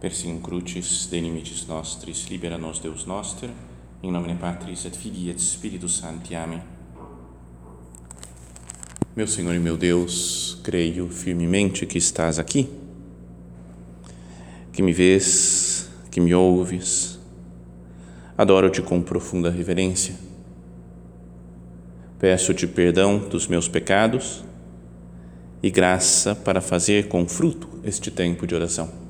Persim crucis de nostris, libera nos Deus noster, in nomine Patris et Filii et Spiritus Sancti. Amém. Meu Senhor e meu Deus, creio firmemente que estás aqui, que me vês, que me ouves. Adoro-te com profunda reverência. Peço-te perdão dos meus pecados e graça para fazer com fruto este tempo de oração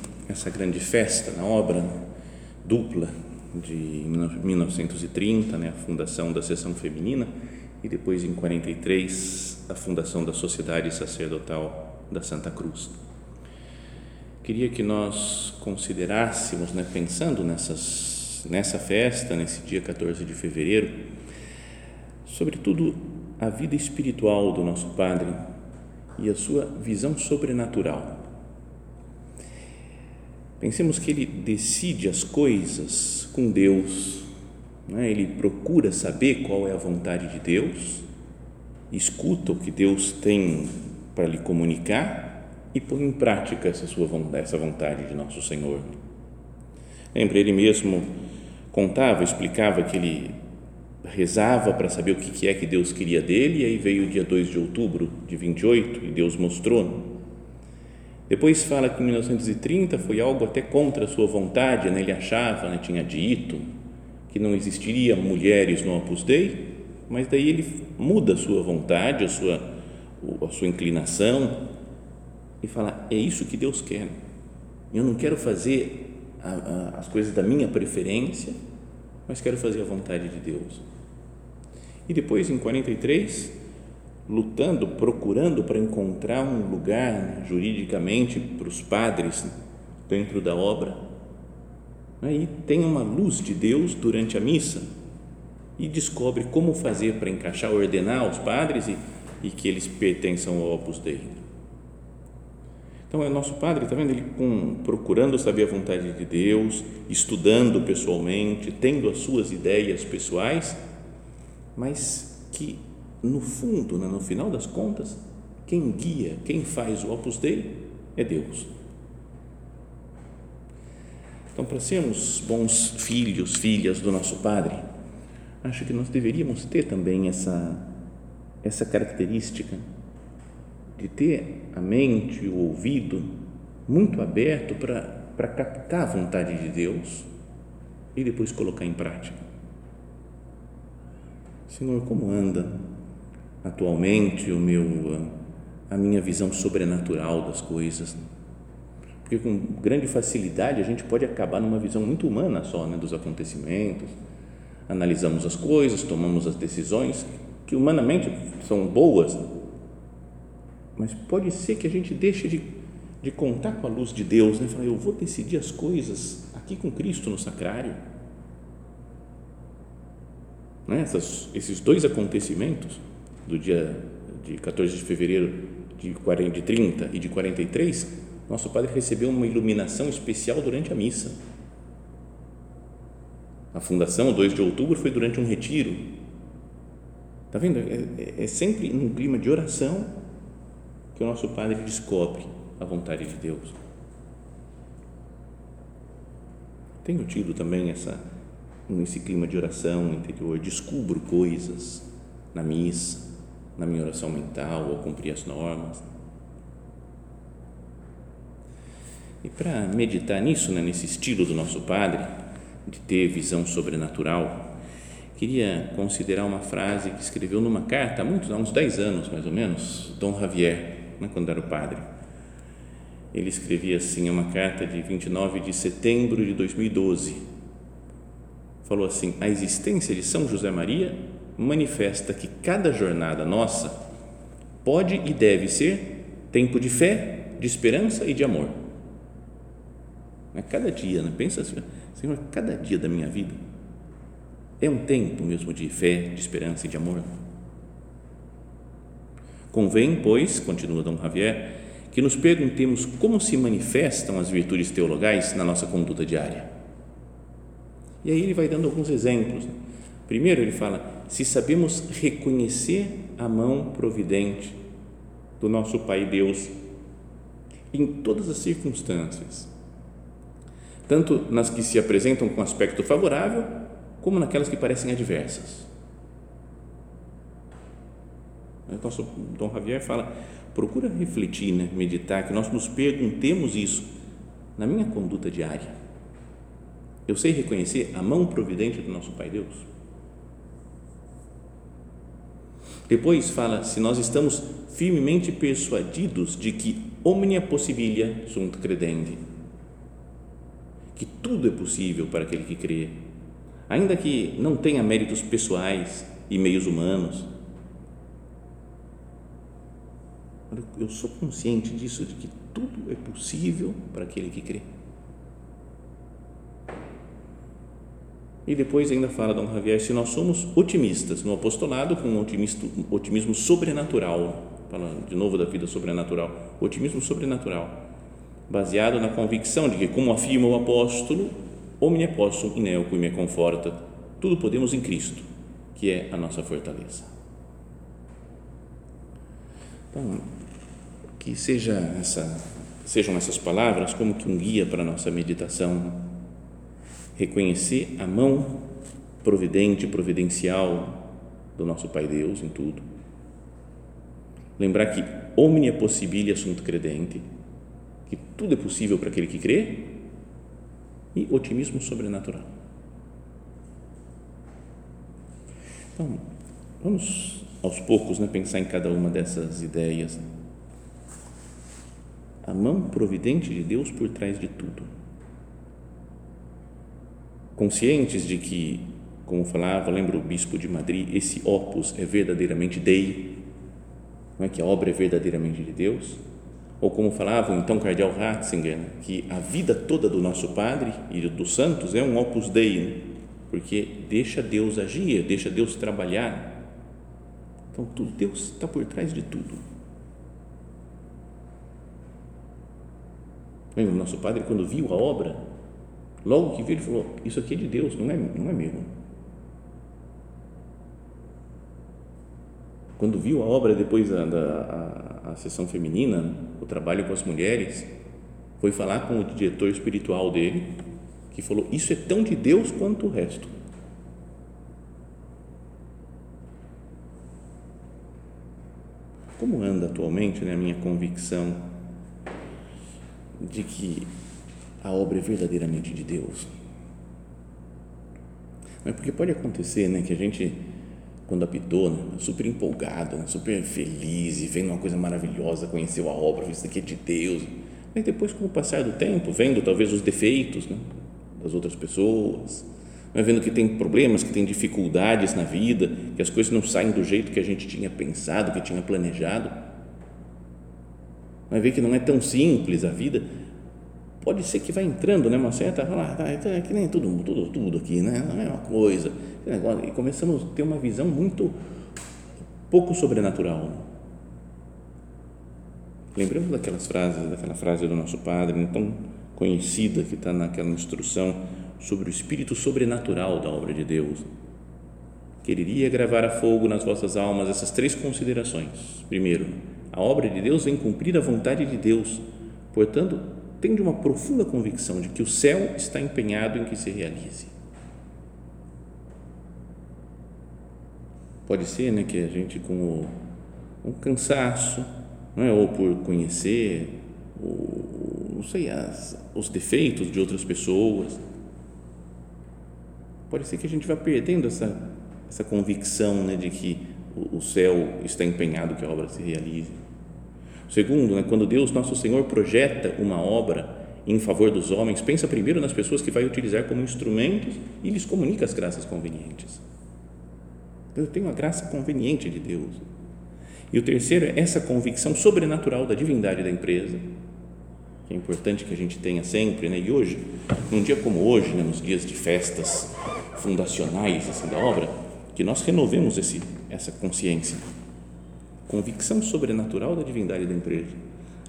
essa grande festa na obra dupla de 1930, né, a fundação da seção feminina e depois em 43 a fundação da Sociedade Sacerdotal da Santa Cruz. Queria que nós considerássemos, né, pensando nessas, nessa festa, nesse dia 14 de fevereiro, sobretudo a vida espiritual do nosso Padre e a sua visão sobrenatural Pensemos que ele decide as coisas com Deus, né? ele procura saber qual é a vontade de Deus, escuta o que Deus tem para lhe comunicar e põe em prática essa sua essa vontade de nosso Senhor. Lembra, ele mesmo contava, explicava que ele rezava para saber o que é que Deus queria dele, e aí veio o dia 2 de outubro de 28 e Deus mostrou depois fala que em 1930 foi algo até contra a sua vontade, né? ele achava, né? tinha dito que não existiria mulheres no Opus Dei, mas daí ele muda a sua vontade, a sua, a sua inclinação e fala, é isso que Deus quer. Eu não quero fazer a, a, as coisas da minha preferência, mas quero fazer a vontade de Deus. E depois, em 43, lutando, procurando para encontrar um lugar né, juridicamente para os padres dentro da obra. Aí tem uma luz de Deus durante a missa e descobre como fazer para encaixar, ordenar os padres e, e que eles pertençam ao Opus Dei. Então, é nosso padre, está vendo? Ele com, procurando saber a vontade de Deus, estudando pessoalmente, tendo as suas ideias pessoais, mas que no fundo, né, no final das contas, quem guia, quem faz o Opus Dei é Deus. Então, para sermos bons filhos, filhas do nosso Padre, acho que nós deveríamos ter também essa, essa característica de ter a mente, o ouvido muito aberto para, para captar a vontade de Deus e depois colocar em prática. Senhor, como anda atualmente o meu a minha visão sobrenatural das coisas porque com grande facilidade a gente pode acabar numa visão muito humana só né, dos acontecimentos. Analisamos as coisas tomamos as decisões que humanamente são boas mas pode ser que a gente deixe de, de contar com a luz de Deus né falar eu vou decidir as coisas aqui com Cristo no sacrário. Né? Essas, esses dois acontecimentos do dia de 14 de fevereiro de, 40, de 30 e de 43, nosso Padre recebeu uma iluminação especial durante a missa. A fundação, o 2 de outubro, foi durante um retiro. Está vendo? É, é, é sempre num clima de oração que o nosso Padre descobre a vontade de Deus. Tenho tido também essa, nesse clima de oração interior, descubro coisas na missa, na minha oração mental ou cumprir as normas. E para meditar nisso, né, nesse estilo do nosso Padre, de ter visão sobrenatural, queria considerar uma frase que escreveu numa carta há, muitos, há uns 10 anos, mais ou menos, Dom Javier, né, quando era o padre. Ele escrevia assim, uma carta de 29 de setembro de 2012. Falou assim: a existência de São José Maria manifesta que cada jornada nossa pode e deve ser tempo de fé, de esperança e de amor. Né? Cada dia, né? pensa assim, Senhor, cada dia da minha vida é um tempo mesmo de fé, de esperança e de amor. Convém, pois, continua Dom Javier, que nos perguntemos como se manifestam as virtudes teologais na nossa conduta diária. E aí ele vai dando alguns exemplos. Primeiro, ele fala: se sabemos reconhecer a mão providente do nosso Pai Deus em todas as circunstâncias, tanto nas que se apresentam com aspecto favorável, como naquelas que parecem adversas. O nosso Dom Javier fala, procura refletir, né, meditar, que nós nos perguntemos isso na minha conduta diária. Eu sei reconhecer a mão providente do nosso Pai Deus? Depois fala se nós estamos firmemente persuadidos de que omnia possibilia sunt credendo, que tudo é possível para aquele que crê, ainda que não tenha méritos pessoais e meios humanos. Eu sou consciente disso, de que tudo é possível para aquele que crê. E depois ainda fala Dom Javier, se nós somos otimistas no apostolado, com um otimismo, otimismo sobrenatural, fala de novo da vida sobrenatural, otimismo sobrenatural, baseado na convicção de que, como afirma o apóstolo, omnia possum in eo me conforta, tudo podemos em Cristo, que é a nossa fortaleza. Então, que seja essa, sejam essas palavras como que um guia para a nossa meditação reconhecer a mão providente, providencial do nosso Pai Deus em tudo. Lembrar que omnia possibilia sunt credente, que tudo é possível para aquele que crê, e otimismo sobrenatural. Então, vamos aos poucos né, pensar em cada uma dessas ideias. A mão providente de Deus por trás de tudo conscientes de que, como falava, lembra o bispo de Madrid, esse opus é verdadeiramente Dei, não é que a obra é verdadeiramente de Deus, ou como falava então cardeal Ratzinger, que a vida toda do nosso Padre e dos santos é um opus Dei, né? porque deixa Deus agir, deixa Deus trabalhar. Então, tudo, Deus está por trás de tudo. O nosso Padre, quando viu a obra, Logo que viu, ele falou: Isso aqui é de Deus, não é, não é meu. Quando viu a obra depois da, da a, a sessão feminina, o trabalho com as mulheres, foi falar com o diretor espiritual dele, que falou: Isso é tão de Deus quanto o resto. Como anda atualmente né, a minha convicção de que a obra é verdadeiramente de Deus. Mas porque pode acontecer, né, que a gente quando apitou, né, super empolgado, né, super feliz e vendo uma coisa maravilhosa, conheceu a obra, isso daqui é de Deus. Mas depois, com o passar do tempo, vendo talvez os defeitos né, das outras pessoas, né, vendo que tem problemas, que tem dificuldades na vida, que as coisas não saem do jeito que a gente tinha pensado, que tinha planejado, vai ver que não é tão simples a vida pode ser que vai entrando, né, uma certa, ah, tá, então é que nem tudo, tudo, tudo aqui, né, é uma coisa, e começamos a ter uma visão muito pouco sobrenatural. Lembramos daquelas frases, daquela frase do nosso padre, né, tão conhecida que está naquela instrução sobre o espírito sobrenatural da obra de Deus. Quereria gravar a fogo nas vossas almas essas três considerações. Primeiro, a obra de Deus vem cumprir a vontade de Deus, portanto, tem de uma profunda convicção de que o céu está empenhado em que se realize. Pode ser né, que a gente, com um cansaço, não é? ou por conhecer, ou, não sei, as, os defeitos de outras pessoas, pode ser que a gente vá perdendo essa, essa convicção né, de que o, o céu está empenhado que a obra se realize Segundo, né, quando Deus, nosso Senhor, projeta uma obra em favor dos homens, pensa primeiro nas pessoas que vai utilizar como instrumentos e lhes comunica as graças convenientes. Eu tenho a graça conveniente de Deus. E o terceiro é essa convicção sobrenatural da divindade da empresa, que é importante que a gente tenha sempre, né? E hoje, num dia como hoje, né, nos dias de festas fundacionais assim, da obra, que nós renovemos esse, essa consciência, convicção sobrenatural da divindade da empresa.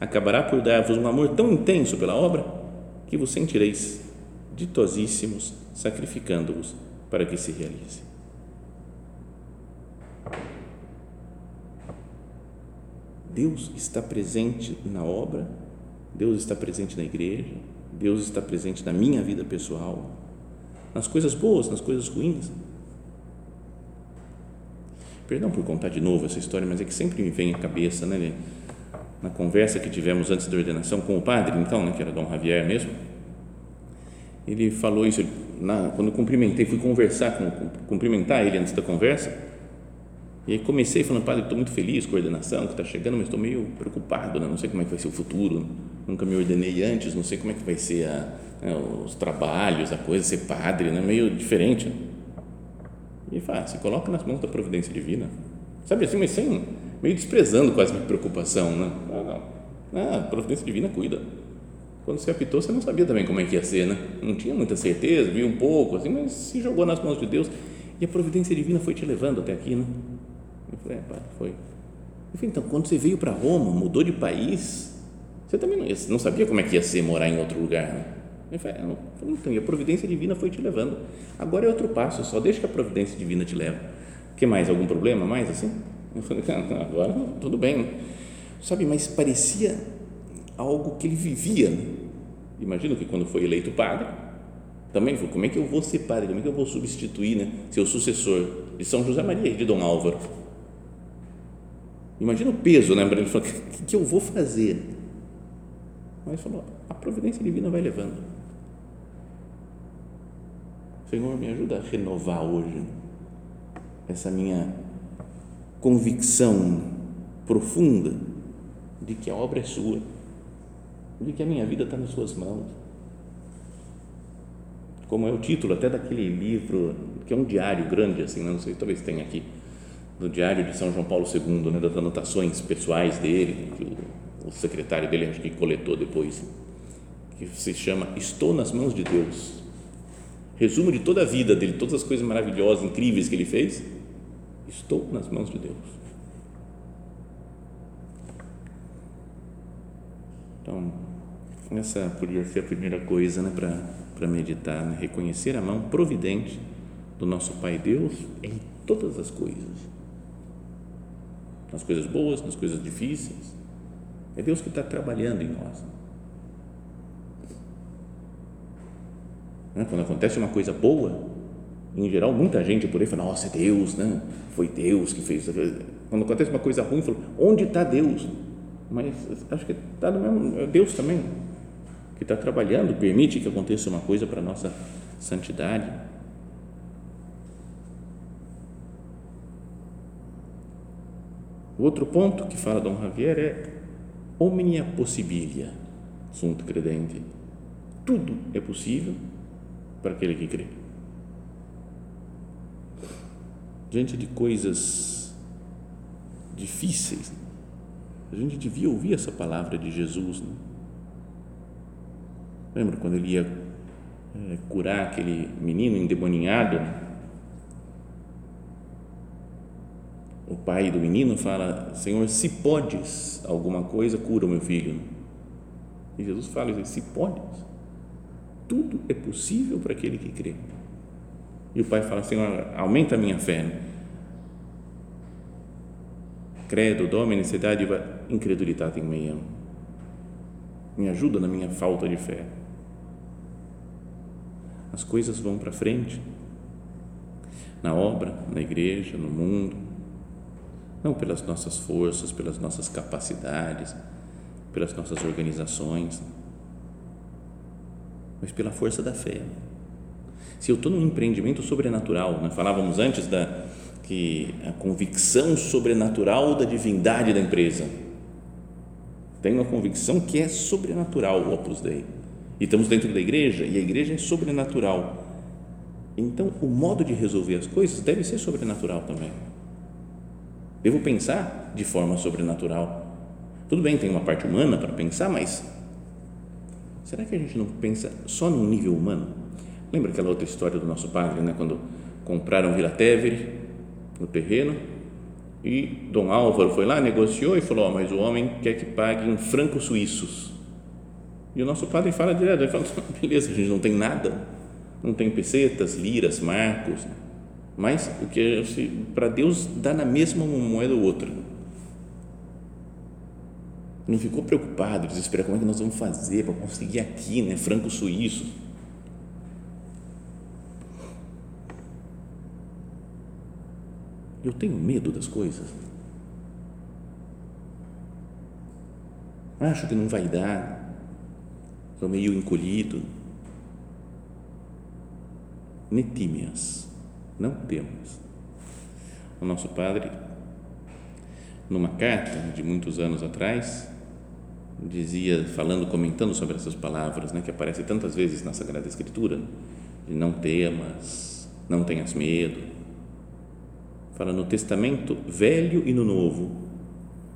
Acabará por dar-vos um amor tão intenso pela obra que vos sentireis ditosíssimos, sacrificando-vos para que se realize. Deus está presente na obra, Deus está presente na igreja, Deus está presente na minha vida pessoal, nas coisas boas, nas coisas ruins. Perdão por contar de novo essa história, mas é que sempre me vem à cabeça, né? Na conversa que tivemos antes da ordenação com o padre, então, né, que era Dom Javier mesmo, ele falou isso na, quando eu cumprimentei, fui conversar com, cumprimentar ele antes da conversa e aí comecei falando, padre, estou muito feliz com a ordenação que está chegando, mas estou meio preocupado, né? não sei como é que vai ser o futuro, nunca me ordenei antes, não sei como é que vai ser a, né, os trabalhos, a coisa, ser padre, né? meio diferente. E fala, se coloca nas mãos da providência divina, sabe assim, mas sem, meio desprezando quase minha preocupação, né? Ah, não, ah, providência divina cuida. Quando você apitou, você não sabia também como é que ia ser, né? Não tinha muita certeza, viu um pouco, assim, mas se jogou nas mãos de Deus e a providência divina foi te levando até aqui, né? Eu falei, é, pai, foi. Falei, então, quando você veio para Roma, mudou de país, você também não, não, sabia como é que ia ser morar em outro lugar, né? Eu falei, então, e a providência divina foi te levando. Agora é outro passo, só deixa que a providência divina te leve. que mais? Algum problema mais assim? Eu falei, agora tudo bem. Né? Sabe, mas parecia algo que ele vivia. Né? Imagino que quando foi eleito padre, também falou, como é que eu vou ser padre? Como é que eu vou substituir né, seu sucessor de São José Maria e de Dom Álvaro? Imagina o peso, né? Ele falar, o que eu vou fazer? Mas falou, a providência divina vai levando. Senhor, me ajuda a renovar hoje essa minha convicção profunda de que a obra é sua, de que a minha vida está nas suas mãos. Como é o título até daquele livro, que é um diário grande, assim, não sei, talvez tenha aqui, no diário de São João Paulo II, né, das anotações pessoais dele, que o, o secretário dele acho que coletou depois, que se chama Estou nas mãos de Deus. Resumo de toda a vida dele, todas as coisas maravilhosas, incríveis que ele fez. Estou nas mãos de Deus. Então, essa poderia ser a primeira coisa né, para meditar, né? reconhecer a mão providente do nosso Pai Deus em todas as coisas nas coisas boas, nas coisas difíceis. É Deus que está trabalhando em nós. Né? Quando acontece uma coisa boa, em geral, muita gente por aí fala: Nossa, é Deus, né? foi Deus que fez. Quando acontece uma coisa ruim, fala: Onde está Deus? Mas acho que está no mesmo. É Deus também que está trabalhando, permite que aconteça uma coisa para a nossa santidade. Outro ponto que fala Dom Javier é omnia possibilia sunt credente. Tudo é possível para aquele que crê. Diante de coisas difíceis, a gente devia ouvir essa palavra de Jesus. Né? Lembra quando ele ia é, curar aquele menino endemoniado? o pai do menino fala: Senhor, se podes alguma coisa, cura o meu filho. E Jesus fala: Se podes, tudo é possível para aquele que crê. E o pai fala: Senhor, aumenta a minha fé. Credo, domine, sedativa, incredulidade em meio. Me ajuda na minha falta de fé. As coisas vão para frente, na obra, na igreja, no mundo não pelas nossas forças, pelas nossas capacidades, pelas nossas organizações, mas pela força da fé. Se eu estou num empreendimento sobrenatural, né? falávamos antes da que a convicção sobrenatural da divindade da empresa. Tenho a convicção que é sobrenatural o Opus Dei. E estamos dentro da igreja e a igreja é sobrenatural. Então, o modo de resolver as coisas deve ser sobrenatural também Devo pensar de forma sobrenatural. Tudo bem, tem uma parte humana para pensar, mas será que a gente não pensa só no nível humano? Lembra aquela outra história do nosso padre, né? quando compraram Vila Tevere, no terreno, e Dom Álvaro foi lá, negociou e falou: oh, mas o homem quer que pague em francos suíços. E o nosso padre fala direto: ele fala, beleza, a gente não tem nada, não tem pesetas, liras, marcos, mas o que para Deus dá na mesma moeda ou outra. Não ficou preocupado, desesperado, como é que nós vamos fazer para conseguir aqui, né, francos suíços. Eu tenho medo das coisas. Acho que não vai dar. Estou meio encolhido. Netímias. Não temos. O nosso padre, numa carta de muitos anos atrás, dizia, falando, comentando sobre essas palavras, né, que aparecem tantas vezes na Sagrada Escritura, de não temas, não tenhas medo, fala no Testamento Velho e no Novo,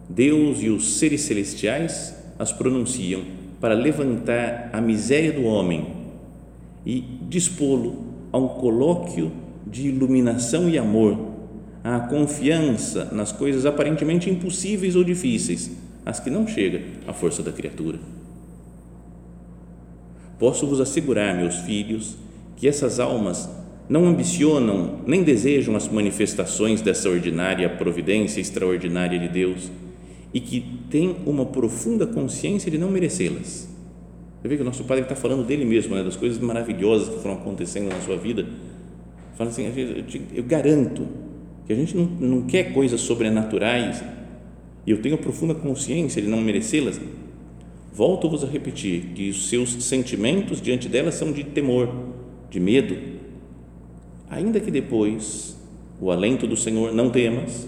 Deus e os seres celestiais as pronunciam para levantar a miséria do homem e dispô-lo a um colóquio de iluminação e amor, à confiança nas coisas aparentemente impossíveis ou difíceis, as que não chega à força da criatura. Posso vos assegurar, meus filhos, que essas almas não ambicionam nem desejam as manifestações dessa ordinária providência extraordinária de Deus e que têm uma profunda consciência de não merecê-las. Você vê que o nosso Padre está falando dele mesmo, né, das coisas maravilhosas que foram acontecendo na sua vida. Fala assim, eu garanto que a gente não, não quer coisas sobrenaturais e eu tenho profunda consciência de não merecê-las. Volto-vos a repetir que os seus sentimentos diante delas são de temor, de medo, ainda que depois o alento do Senhor não temas,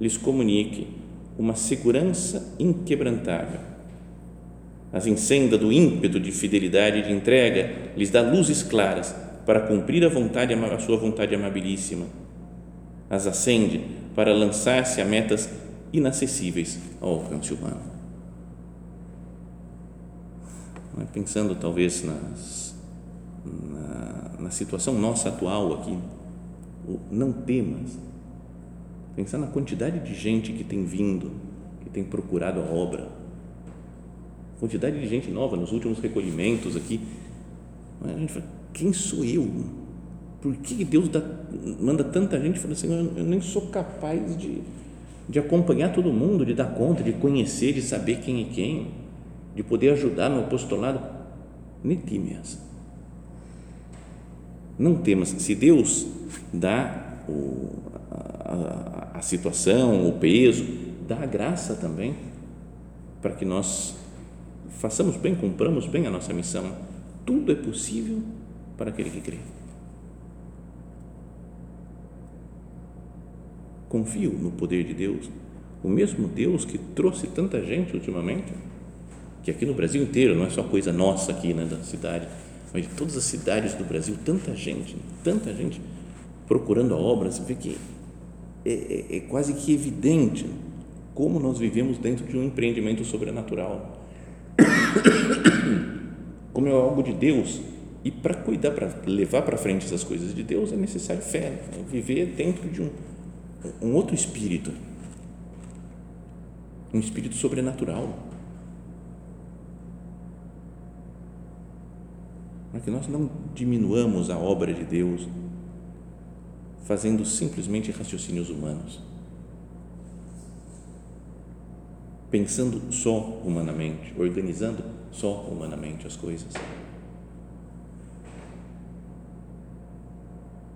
lhes comunique uma segurança inquebrantável. As incenda do ímpeto de fidelidade e de entrega, lhes dá luzes claras para cumprir a vontade, a sua vontade amabilíssima. As acende para lançar-se a metas inacessíveis ao alcance humano. Pensando talvez nas, na, na situação nossa atual aqui, não temas. Pensar na quantidade de gente que tem vindo, que tem procurado a obra, quantidade de gente nova nos últimos recolhimentos aqui. A gente fala, quem sou eu? Por que Deus dá, manda tanta gente? Fala assim, eu nem sou capaz de, de acompanhar todo mundo, de dar conta, de conhecer, de saber quem é quem, de poder ajudar no apostolado. Netímias não temas, se Deus dá o, a, a situação, o peso, dá a graça também para que nós façamos bem, cumpramos bem a nossa missão. Tudo é possível para aquele que crê. Confio no poder de Deus, o mesmo Deus que trouxe tanta gente ultimamente, que aqui no Brasil inteiro, não é só coisa nossa aqui né, da cidade, mas de todas as cidades do Brasil, tanta gente, tanta gente procurando a obra, você vê que é, é, é quase que evidente como nós vivemos dentro de um empreendimento sobrenatural. Como é algo de Deus. E para cuidar, para levar para frente essas coisas de Deus, é necessário fé, né? viver dentro de um, um outro espírito, um espírito sobrenatural. Para que nós não diminuamos a obra de Deus fazendo simplesmente raciocínios humanos, pensando só humanamente, organizando só humanamente as coisas.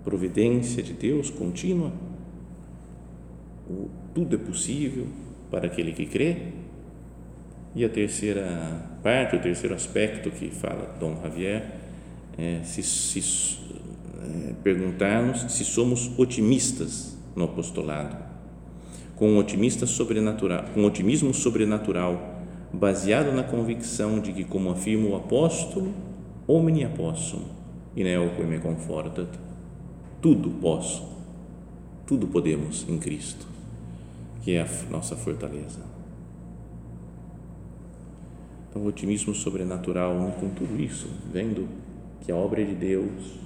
Providência de Deus contínua, tudo é possível para aquele que crê. E a terceira parte, o terceiro aspecto que fala Dom Javier é, se, se é, perguntarmos se somos otimistas no apostolado, com um otimista sobrenatural, com um otimismo sobrenatural, baseado na convicção de que, como afirma o apóstolo, omni apóstolo, e neo que me conforta, tudo posso, tudo podemos em Cristo, que é a nossa fortaleza. Então, o otimismo sobrenatural né, com tudo isso, vendo que a obra é de Deus,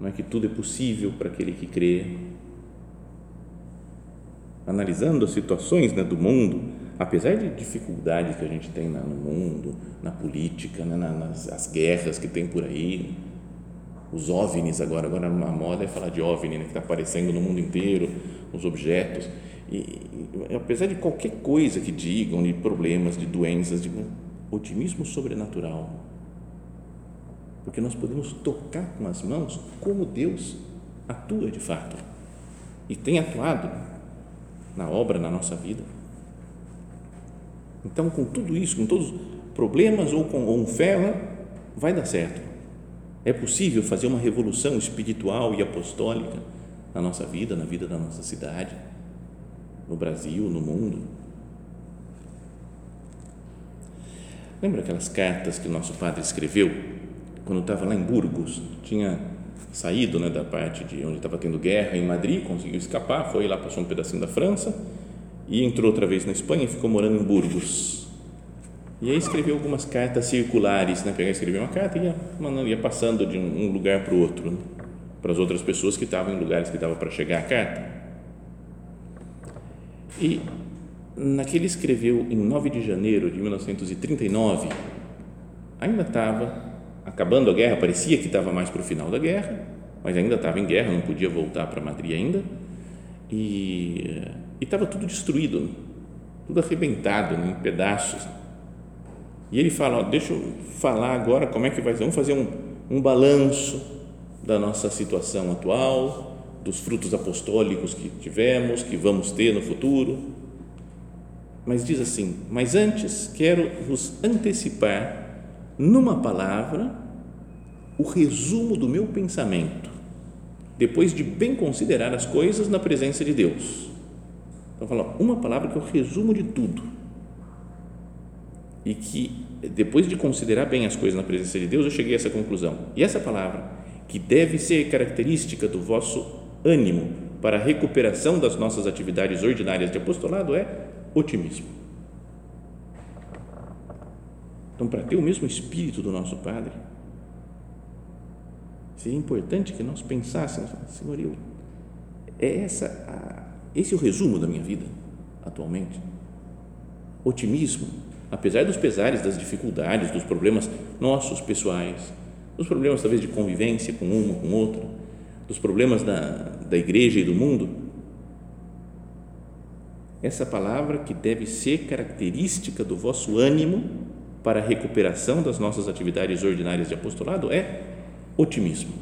não é que tudo é possível para aquele que crê, analisando as situações né, do mundo, apesar de dificuldades que a gente tem no mundo, na política, né, nas as guerras que tem por aí, os OVNIs agora, agora a moda é falar de OVNI, né, que está aparecendo no mundo inteiro, os objetos, e, e, apesar de qualquer coisa que digam, de problemas, de doenças, de otimismo sobrenatural, porque nós podemos tocar com as mãos como Deus atua de fato e tem atuado na obra, na nossa vida. Então, com tudo isso, com todos os problemas ou com, ou fé, vai dar certo. É possível fazer uma revolução espiritual e apostólica na nossa vida, na vida da nossa cidade, no Brasil, no mundo. Lembra aquelas cartas que o nosso padre escreveu quando estava lá em Burgos? Tinha saído né, da parte de onde estava tendo guerra em Madrid, conseguiu escapar, foi lá, passou um pedacinho da França e entrou outra vez na Espanha e ficou morando em Burgos. E aí escreveu algumas cartas circulares, né? Pegava, escrevia uma carta e ia, mandando, ia passando de um, lugar para o outro, né? para as outras pessoas que estavam em lugares que estava para chegar a carta. E naquele escreveu em 9 de janeiro de 1939, ainda estava acabando a guerra, parecia que estava mais para o final da guerra, mas ainda estava em guerra, não podia voltar para Madrid ainda, e estava tudo destruído, tudo arrebentado né, em pedaços. E ele fala: ó, deixa eu falar agora como é que vai ser, vamos fazer um, um balanço da nossa situação atual, dos frutos apostólicos que tivemos, que vamos ter no futuro. Mas diz assim: Mas antes quero vos antecipar numa palavra, o resumo do meu pensamento, depois de bem considerar as coisas na presença de Deus. Então, fala uma palavra que é o resumo de tudo. E que, depois de considerar bem as coisas na presença de Deus, eu cheguei a essa conclusão. E essa palavra, que deve ser característica do vosso ânimo para a recuperação das nossas atividades ordinárias de apostolado, é otimismo. Então, para ter o mesmo espírito do nosso Padre, seria importante que nós pensássemos, Senhor, eu, é essa, a, esse é o resumo da minha vida atualmente. Otimismo, apesar dos pesares, das dificuldades, dos problemas nossos pessoais, dos problemas talvez de convivência com uma, com outra, dos problemas da, da igreja e do mundo, essa palavra que deve ser característica do vosso ânimo para a recuperação das nossas atividades ordinárias de apostolado é otimismo.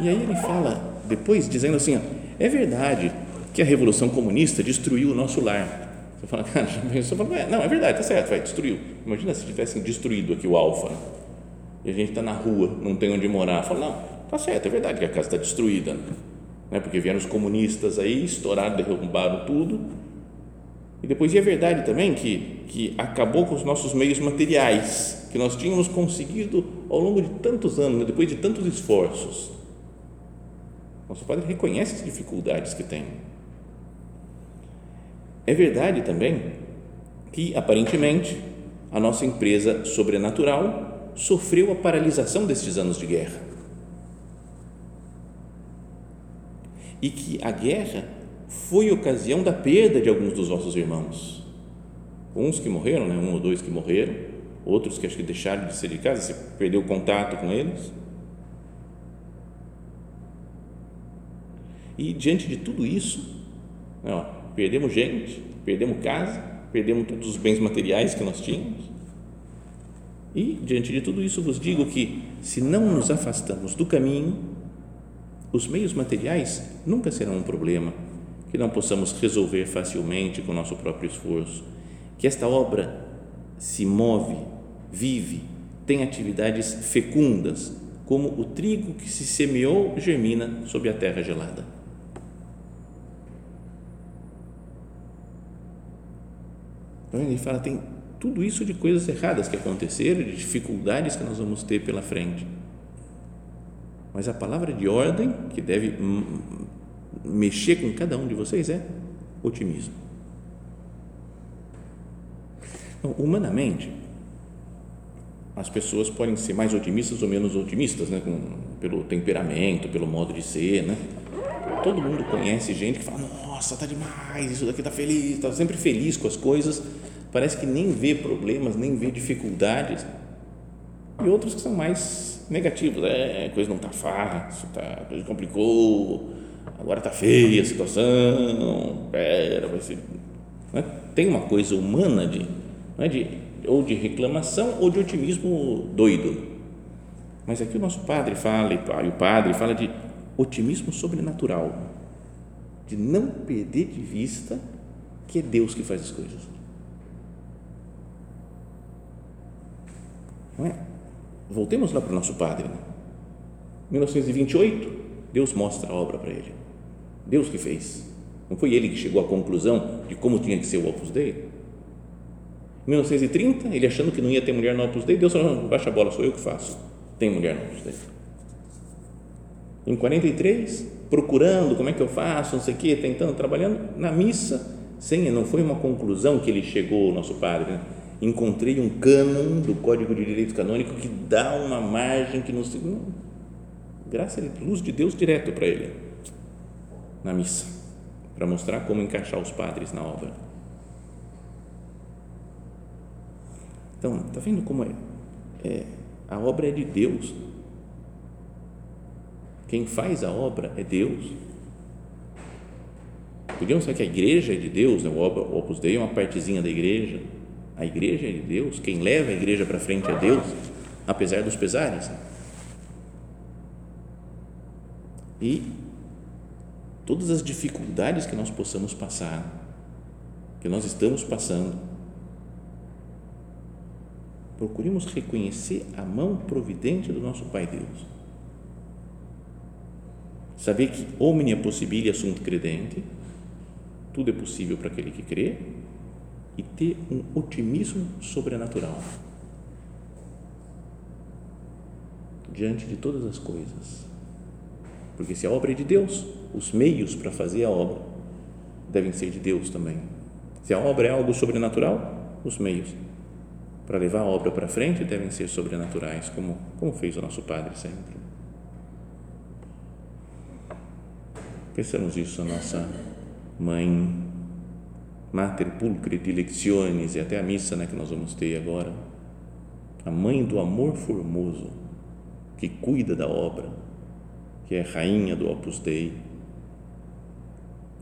E aí ele fala, depois, dizendo assim: ó, é verdade que a Revolução Comunista destruiu o nosso lar. Você fala, cara, você fala, é, não, é verdade, tá certo, vai, destruiu. Imagina se tivessem destruído aqui o Alfa né? e a gente está na rua, não tem onde morar. Fala, não, tá certo, é verdade que a casa está destruída, né? porque vieram os comunistas aí, estouraram, derrubaram tudo e depois, e é verdade também que, que acabou com os nossos meios materiais, que nós tínhamos conseguido ao longo de tantos anos, né, depois de tantos esforços. Nosso Padre reconhece as dificuldades que tem. É verdade também que, aparentemente, a nossa empresa sobrenatural sofreu a paralisação destes anos de guerra. E que a guerra foi ocasião da perda de alguns dos nossos irmãos. Uns que morreram, né? um ou dois que morreram, outros que acho que deixaram de ser de casa, você perdeu o contato com eles. E diante de tudo isso, né, ó, perdemos gente, perdemos casa, perdemos todos os bens materiais que nós tínhamos. E diante de tudo isso, vos digo que se não nos afastamos do caminho, os meios materiais nunca serão um problema que não possamos resolver facilmente com o nosso próprio esforço, que esta obra se move, vive, tem atividades fecundas, como o trigo que se semeou germina sob a terra gelada. Ele fala, tem tudo isso de coisas erradas que aconteceram, de dificuldades que nós vamos ter pela frente. Mas a palavra de ordem que deve mexer com cada um de vocês é otimismo. Humanamente, as pessoas podem ser mais otimistas ou menos otimistas, né? Com, pelo temperamento, pelo modo de ser, né? Todo mundo conhece gente que fala: Nossa, tá demais, isso daqui tá feliz, tá sempre feliz com as coisas, parece que nem vê problemas, nem vê dificuldades. E outros que são mais negativos: É, a coisa não tá fácil, tá, a coisa complicou, agora tá feia a situação, pera, vai ser. Né? Tem uma coisa humana de, né, de ou de reclamação ou de otimismo doido. Mas aqui o nosso padre fala, e o padre fala de otimismo sobrenatural, de não perder de vista que é Deus que faz as coisas. Não é? Voltemos lá para o nosso padre. Né? 1928, Deus mostra a obra para ele. Deus que fez. Não foi ele que chegou à conclusão de como tinha que ser o Opus Dei. Em 1930, ele achando que não ia ter mulher no Opus Dei, Deus falou, baixa a bola, sou eu que faço. Tem mulher no Opus Dei. Em 43, procurando como é que eu faço, não sei o quê, tentando, trabalhando, na missa, sem, não foi uma conclusão que ele chegou, o nosso padre, né? encontrei um cânon do Código de Direito Canônico que dá uma margem que não se... Graça a luz de Deus direto para ele, na missa, para mostrar como encaixar os padres na obra. Então, está vendo como é? é? A obra é de Deus. Quem faz a obra é Deus. Podíamos falar que a igreja é de Deus, né? o Opus Dei é uma partezinha da igreja. A igreja é de Deus. Quem leva a igreja para frente é Deus, apesar dos pesares. E todas as dificuldades que nós possamos passar, que nós estamos passando, procuremos reconhecer a mão providente do nosso Pai Deus. Saber que omnia possibilia sunt credente, tudo é possível para aquele que crê, e ter um otimismo sobrenatural diante de todas as coisas. Porque se a obra é de Deus, os meios para fazer a obra devem ser de Deus também. Se a obra é algo sobrenatural, os meios para levar a obra para frente devem ser sobrenaturais, como, como fez o nosso Padre sempre. Pensamos isso, a nossa mãe, Mater Pulcre Dilectiones, e até a missa né, que nós vamos ter agora, a mãe do amor formoso, que cuida da obra, que é rainha do Opus Dei,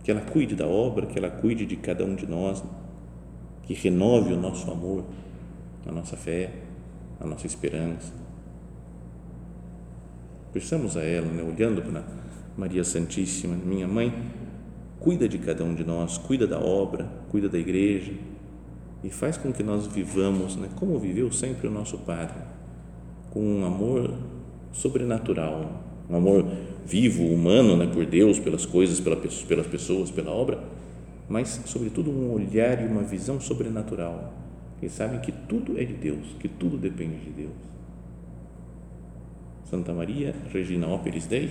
que ela cuide da obra, que ela cuide de cada um de nós, que renove o nosso amor a nossa fé, a nossa esperança. Pensamos a ela, né, olhando para Maria Santíssima, minha mãe, cuida de cada um de nós, cuida da obra, cuida da igreja e faz com que nós vivamos, né, como viveu sempre o nosso Padre, com um amor sobrenatural, um amor vivo, humano, né, por Deus, pelas coisas, pelas pessoas, pela obra, mas sobretudo um olhar e uma visão sobrenatural eles sabem que tudo é de Deus, que tudo depende de Deus. Santa Maria, Regina Operis Dei,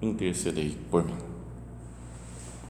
intercedei por mim.